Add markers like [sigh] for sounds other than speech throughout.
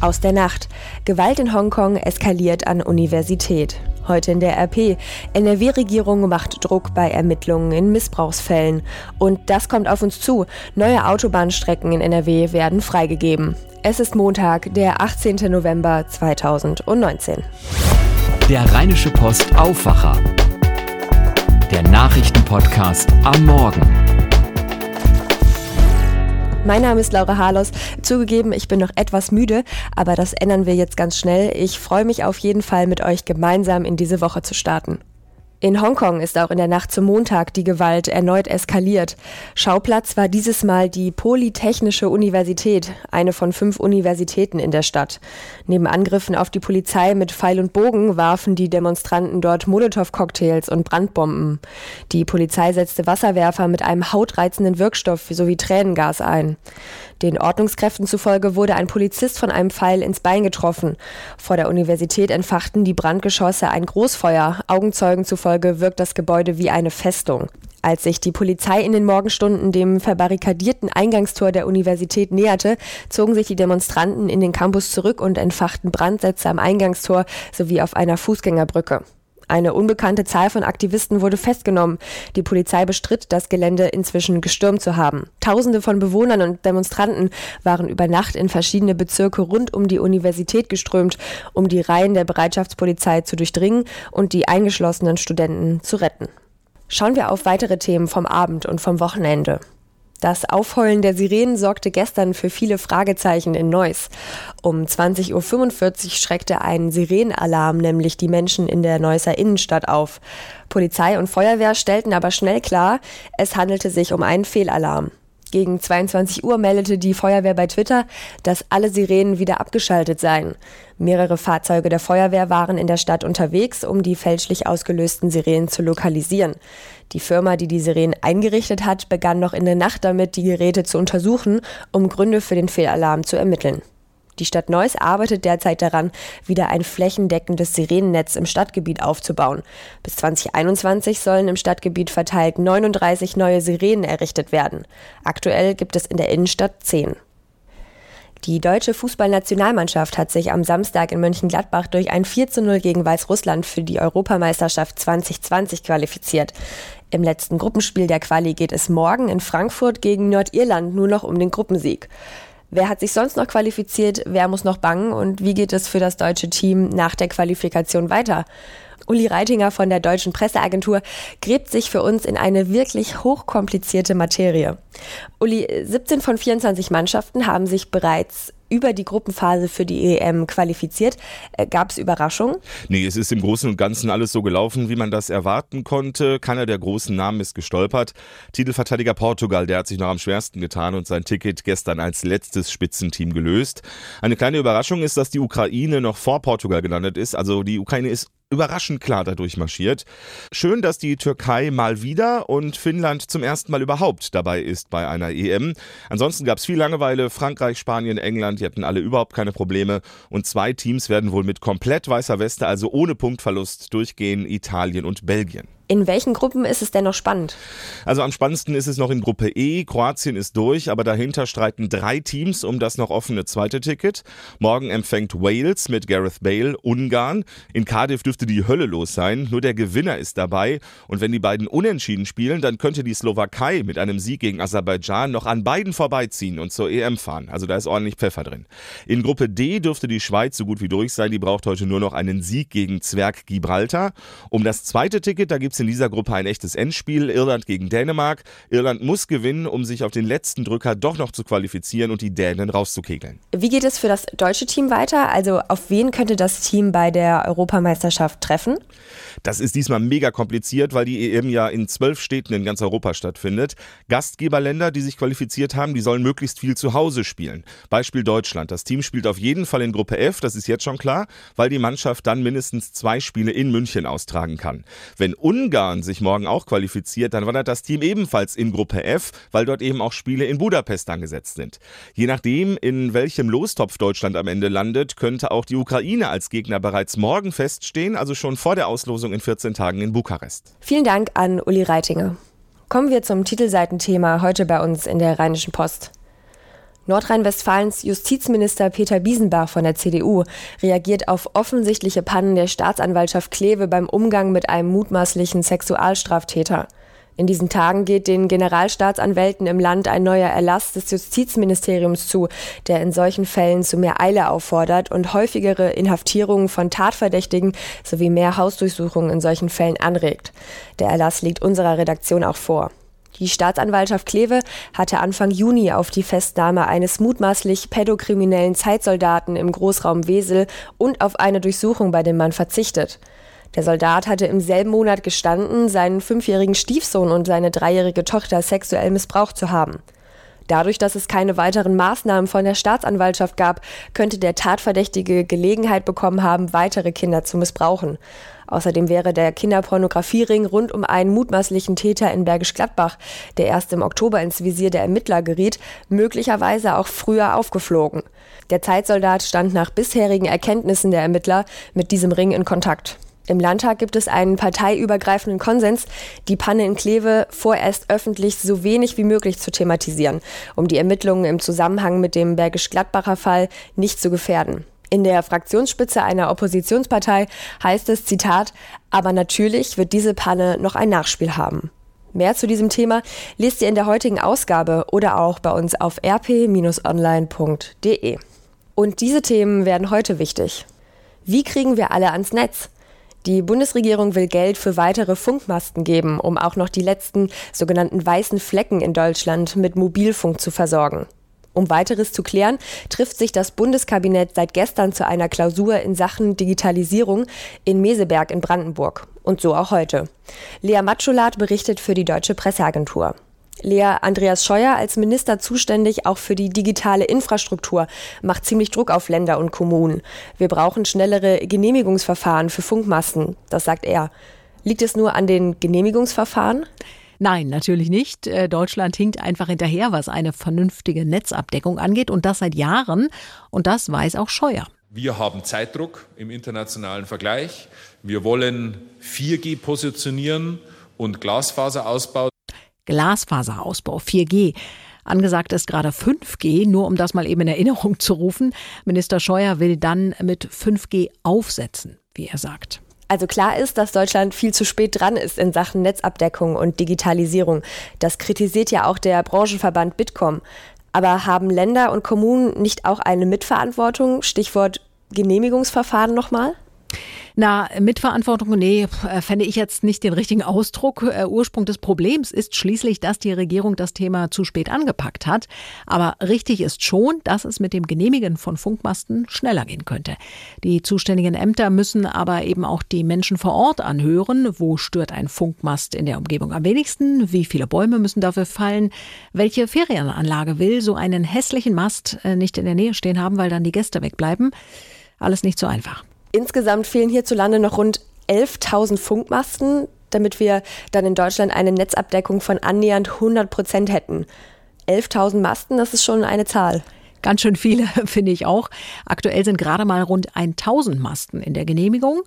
Aus der Nacht. Gewalt in Hongkong eskaliert an Universität. Heute in der RP. NRW-Regierung macht Druck bei Ermittlungen in Missbrauchsfällen. Und das kommt auf uns zu. Neue Autobahnstrecken in NRW werden freigegeben. Es ist Montag, der 18. November 2019. Der Rheinische Post Aufwacher. Der Nachrichtenpodcast am Morgen. Mein Name ist Laura Harlos. Zugegeben, ich bin noch etwas müde, aber das ändern wir jetzt ganz schnell. Ich freue mich auf jeden Fall, mit euch gemeinsam in diese Woche zu starten. In Hongkong ist auch in der Nacht zum Montag die Gewalt erneut eskaliert. Schauplatz war dieses Mal die Polytechnische Universität, eine von fünf Universitäten in der Stadt. Neben Angriffen auf die Polizei mit Pfeil und Bogen warfen die Demonstranten dort Molotow-Cocktails und Brandbomben. Die Polizei setzte Wasserwerfer mit einem hautreizenden Wirkstoff sowie Tränengas ein. Den Ordnungskräften zufolge wurde ein Polizist von einem Pfeil ins Bein getroffen. Vor der Universität entfachten die Brandgeschosse ein Großfeuer. Augenzeugen zufolge wirkt das Gebäude wie eine Festung. Als sich die Polizei in den Morgenstunden dem verbarrikadierten Eingangstor der Universität näherte, zogen sich die Demonstranten in den Campus zurück und entfachten Brandsätze am Eingangstor sowie auf einer Fußgängerbrücke. Eine unbekannte Zahl von Aktivisten wurde festgenommen. Die Polizei bestritt, das Gelände inzwischen gestürmt zu haben. Tausende von Bewohnern und Demonstranten waren über Nacht in verschiedene Bezirke rund um die Universität geströmt, um die Reihen der Bereitschaftspolizei zu durchdringen und die eingeschlossenen Studenten zu retten. Schauen wir auf weitere Themen vom Abend und vom Wochenende. Das Aufheulen der Sirenen sorgte gestern für viele Fragezeichen in Neuss. Um 20.45 Uhr schreckte ein Sirenenalarm nämlich die Menschen in der Neusser Innenstadt auf. Polizei und Feuerwehr stellten aber schnell klar, es handelte sich um einen Fehlalarm. Gegen 22 Uhr meldete die Feuerwehr bei Twitter, dass alle Sirenen wieder abgeschaltet seien. Mehrere Fahrzeuge der Feuerwehr waren in der Stadt unterwegs, um die fälschlich ausgelösten Sirenen zu lokalisieren. Die Firma, die die Sirenen eingerichtet hat, begann noch in der Nacht damit, die Geräte zu untersuchen, um Gründe für den Fehlalarm zu ermitteln. Die Stadt Neuss arbeitet derzeit daran, wieder ein flächendeckendes Sirenennetz im Stadtgebiet aufzubauen. Bis 2021 sollen im Stadtgebiet verteilt 39 neue Sirenen errichtet werden. Aktuell gibt es in der Innenstadt 10. Die deutsche Fußballnationalmannschaft hat sich am Samstag in Mönchengladbach durch ein 4 zu 0 gegen Weißrussland für die Europameisterschaft 2020 qualifiziert. Im letzten Gruppenspiel der Quali geht es morgen in Frankfurt gegen Nordirland nur noch um den Gruppensieg. Wer hat sich sonst noch qualifiziert? Wer muss noch bangen? Und wie geht es für das deutsche Team nach der Qualifikation weiter? Uli Reitinger von der Deutschen Presseagentur gräbt sich für uns in eine wirklich hochkomplizierte Materie. Uli, 17 von 24 Mannschaften haben sich bereits über die Gruppenphase für die EM qualifiziert. Äh, Gab es Überraschungen? Nee, es ist im Großen und Ganzen alles so gelaufen, wie man das erwarten konnte. Keiner der großen Namen ist gestolpert. Titelverteidiger Portugal, der hat sich noch am schwersten getan und sein Ticket gestern als letztes Spitzenteam gelöst. Eine kleine Überraschung ist, dass die Ukraine noch vor Portugal gelandet ist. Also die Ukraine ist überraschend klar dadurch marschiert. Schön, dass die Türkei mal wieder und Finnland zum ersten Mal überhaupt dabei ist bei einer EM. Ansonsten gab es viel Langeweile. Frankreich, Spanien, England, die hatten alle überhaupt keine Probleme. Und zwei Teams werden wohl mit komplett weißer Weste, also ohne Punktverlust, durchgehen: Italien und Belgien. In welchen Gruppen ist es denn noch spannend? Also am spannendsten ist es noch in Gruppe E. Kroatien ist durch, aber dahinter streiten drei Teams um das noch offene zweite Ticket. Morgen empfängt Wales mit Gareth Bale Ungarn. In Cardiff dürfte die Hölle los sein. Nur der Gewinner ist dabei. Und wenn die beiden unentschieden spielen, dann könnte die Slowakei mit einem Sieg gegen Aserbaidschan noch an beiden vorbeiziehen und zur EM fahren. Also da ist ordentlich Pfeffer drin. In Gruppe D dürfte die Schweiz so gut wie durch sein. Die braucht heute nur noch einen Sieg gegen Zwerg Gibraltar. Um das zweite Ticket, da gibt es in dieser Gruppe ein echtes Endspiel. Irland gegen Dänemark. Irland muss gewinnen, um sich auf den letzten Drücker doch noch zu qualifizieren und die Dänen rauszukegeln. Wie geht es für das deutsche Team weiter? Also auf wen könnte das Team bei der Europameisterschaft treffen? Das ist diesmal mega kompliziert, weil die EM ja in zwölf Städten in ganz Europa stattfindet. Gastgeberländer, die sich qualifiziert haben, die sollen möglichst viel zu Hause spielen. Beispiel Deutschland. Das Team spielt auf jeden Fall in Gruppe F, das ist jetzt schon klar, weil die Mannschaft dann mindestens zwei Spiele in München austragen kann. Wenn Ungarn sich morgen auch qualifiziert, dann wandert das Team ebenfalls in Gruppe F, weil dort eben auch Spiele in Budapest angesetzt sind. Je nachdem, in welchem Lostopf Deutschland am Ende landet, könnte auch die Ukraine als Gegner bereits morgen feststehen, also schon vor der Auslosung in 14 Tagen in Bukarest. Vielen Dank an Uli Reitinger. Kommen wir zum Titelseitenthema heute bei uns in der Rheinischen Post. Nordrhein-Westfalens Justizminister Peter Biesenbach von der CDU reagiert auf offensichtliche Pannen der Staatsanwaltschaft Kleve beim Umgang mit einem mutmaßlichen Sexualstraftäter. In diesen Tagen geht den Generalstaatsanwälten im Land ein neuer Erlass des Justizministeriums zu, der in solchen Fällen zu mehr Eile auffordert und häufigere Inhaftierungen von Tatverdächtigen sowie mehr Hausdurchsuchungen in solchen Fällen anregt. Der Erlass liegt unserer Redaktion auch vor. Die Staatsanwaltschaft Kleve hatte Anfang Juni auf die Festnahme eines mutmaßlich pädokriminellen Zeitsoldaten im Großraum Wesel und auf eine Durchsuchung bei dem Mann verzichtet. Der Soldat hatte im selben Monat gestanden, seinen fünfjährigen Stiefsohn und seine dreijährige Tochter sexuell missbraucht zu haben. Dadurch, dass es keine weiteren Maßnahmen von der Staatsanwaltschaft gab, könnte der Tatverdächtige Gelegenheit bekommen haben, weitere Kinder zu missbrauchen. Außerdem wäre der Kinderpornografiering rund um einen mutmaßlichen Täter in Bergisch Gladbach, der erst im Oktober ins Visier der Ermittler geriet, möglicherweise auch früher aufgeflogen. Der Zeitsoldat stand nach bisherigen Erkenntnissen der Ermittler mit diesem Ring in Kontakt. Im Landtag gibt es einen parteiübergreifenden Konsens, die Panne in Kleve vorerst öffentlich so wenig wie möglich zu thematisieren, um die Ermittlungen im Zusammenhang mit dem Bergisch-Gladbacher Fall nicht zu gefährden. In der Fraktionsspitze einer Oppositionspartei heißt es, Zitat, aber natürlich wird diese Panne noch ein Nachspiel haben. Mehr zu diesem Thema lest ihr in der heutigen Ausgabe oder auch bei uns auf rp-online.de. Und diese Themen werden heute wichtig. Wie kriegen wir alle ans Netz? Die Bundesregierung will Geld für weitere Funkmasten geben, um auch noch die letzten sogenannten weißen Flecken in Deutschland mit Mobilfunk zu versorgen. Um weiteres zu klären, trifft sich das Bundeskabinett seit gestern zu einer Klausur in Sachen Digitalisierung in Meseberg in Brandenburg. Und so auch heute. Lea Matschulat berichtet für die Deutsche Presseagentur. Lea Andreas Scheuer als Minister zuständig auch für die digitale Infrastruktur macht ziemlich Druck auf Länder und Kommunen. Wir brauchen schnellere Genehmigungsverfahren für Funkmasten, das sagt er. Liegt es nur an den Genehmigungsverfahren? Nein, natürlich nicht. Äh, Deutschland hinkt einfach hinterher, was eine vernünftige Netzabdeckung angeht und das seit Jahren. Und das weiß auch Scheuer. Wir haben Zeitdruck im internationalen Vergleich. Wir wollen 4G positionieren und Glasfaserausbau. Glasfaserausbau 4G. Angesagt ist gerade 5G, nur um das mal eben in Erinnerung zu rufen. Minister Scheuer will dann mit 5G aufsetzen, wie er sagt. Also klar ist, dass Deutschland viel zu spät dran ist in Sachen Netzabdeckung und Digitalisierung. Das kritisiert ja auch der Branchenverband Bitkom. Aber haben Länder und Kommunen nicht auch eine Mitverantwortung? Stichwort Genehmigungsverfahren nochmal? Na, Mitverantwortung, nee, äh, fände ich jetzt nicht den richtigen Ausdruck. Äh, Ursprung des Problems ist schließlich, dass die Regierung das Thema zu spät angepackt hat. Aber richtig ist schon, dass es mit dem Genehmigen von Funkmasten schneller gehen könnte. Die zuständigen Ämter müssen aber eben auch die Menschen vor Ort anhören. Wo stört ein Funkmast in der Umgebung am wenigsten? Wie viele Bäume müssen dafür fallen? Welche Ferienanlage will so einen hässlichen Mast äh, nicht in der Nähe stehen haben, weil dann die Gäste wegbleiben? Alles nicht so einfach. Insgesamt fehlen hierzulande noch rund 11.000 Funkmasten, damit wir dann in Deutschland eine Netzabdeckung von annähernd 100 Prozent hätten. 11.000 Masten, das ist schon eine Zahl. Ganz schön viele, [laughs] finde ich auch. Aktuell sind gerade mal rund 1000 Masten in der Genehmigung.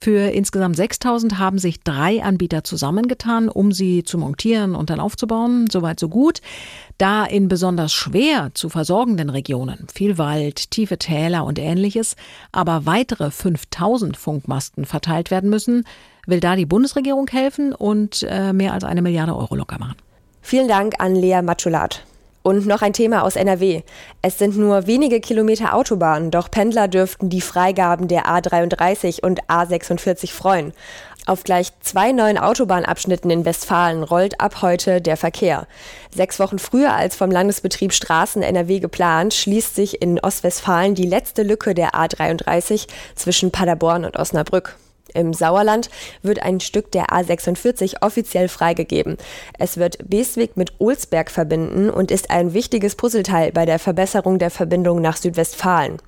Für insgesamt 6000 haben sich drei Anbieter zusammengetan, um sie zu montieren und dann aufzubauen. Soweit so gut. Da in besonders schwer zu versorgenden Regionen, viel Wald, tiefe Täler und ähnliches, aber weitere 5000 Funkmasten verteilt werden müssen, will da die Bundesregierung helfen und äh, mehr als eine Milliarde Euro locker machen. Vielen Dank an Lea Matschulat. Und noch ein Thema aus NRW. Es sind nur wenige Kilometer Autobahn, doch Pendler dürften die Freigaben der A33 und A46 freuen. Auf gleich zwei neuen Autobahnabschnitten in Westfalen rollt ab heute der Verkehr. Sechs Wochen früher als vom Landesbetrieb Straßen NRW geplant, schließt sich in Ostwestfalen die letzte Lücke der A33 zwischen Paderborn und Osnabrück. Im Sauerland wird ein Stück der A46 offiziell freigegeben. Es wird Beswig mit Olsberg verbinden und ist ein wichtiges Puzzleteil bei der Verbesserung der Verbindung nach Südwestfalen.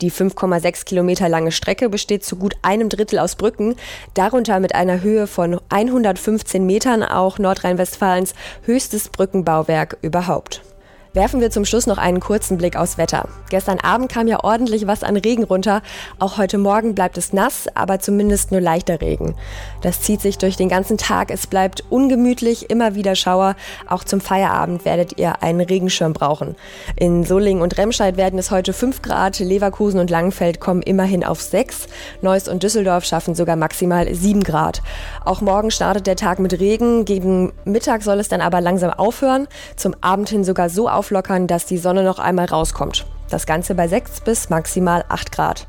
Die 5,6 Kilometer lange Strecke besteht zu gut einem Drittel aus Brücken, darunter mit einer Höhe von 115 Metern auch Nordrhein-Westfalens höchstes Brückenbauwerk überhaupt. Werfen wir zum Schluss noch einen kurzen Blick aufs Wetter. Gestern Abend kam ja ordentlich was an Regen runter. Auch heute Morgen bleibt es nass, aber zumindest nur leichter Regen. Das zieht sich durch den ganzen Tag. Es bleibt ungemütlich, immer wieder Schauer. Auch zum Feierabend werdet ihr einen Regenschirm brauchen. In Solingen und Remscheid werden es heute 5 Grad. Leverkusen und Langenfeld kommen immerhin auf 6. Neuss und Düsseldorf schaffen sogar maximal 7 Grad. Auch morgen startet der Tag mit Regen. Gegen Mittag soll es dann aber langsam aufhören. Zum Abend hin sogar so auf auflockern, dass die Sonne noch einmal rauskommt. Das Ganze bei 6 bis maximal 8 Grad.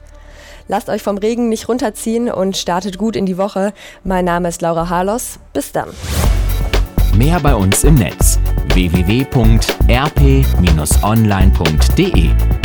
Lasst euch vom Regen nicht runterziehen und startet gut in die Woche. Mein Name ist Laura Harlos. Bis dann. Mehr bei uns im Netz www.rp-online.de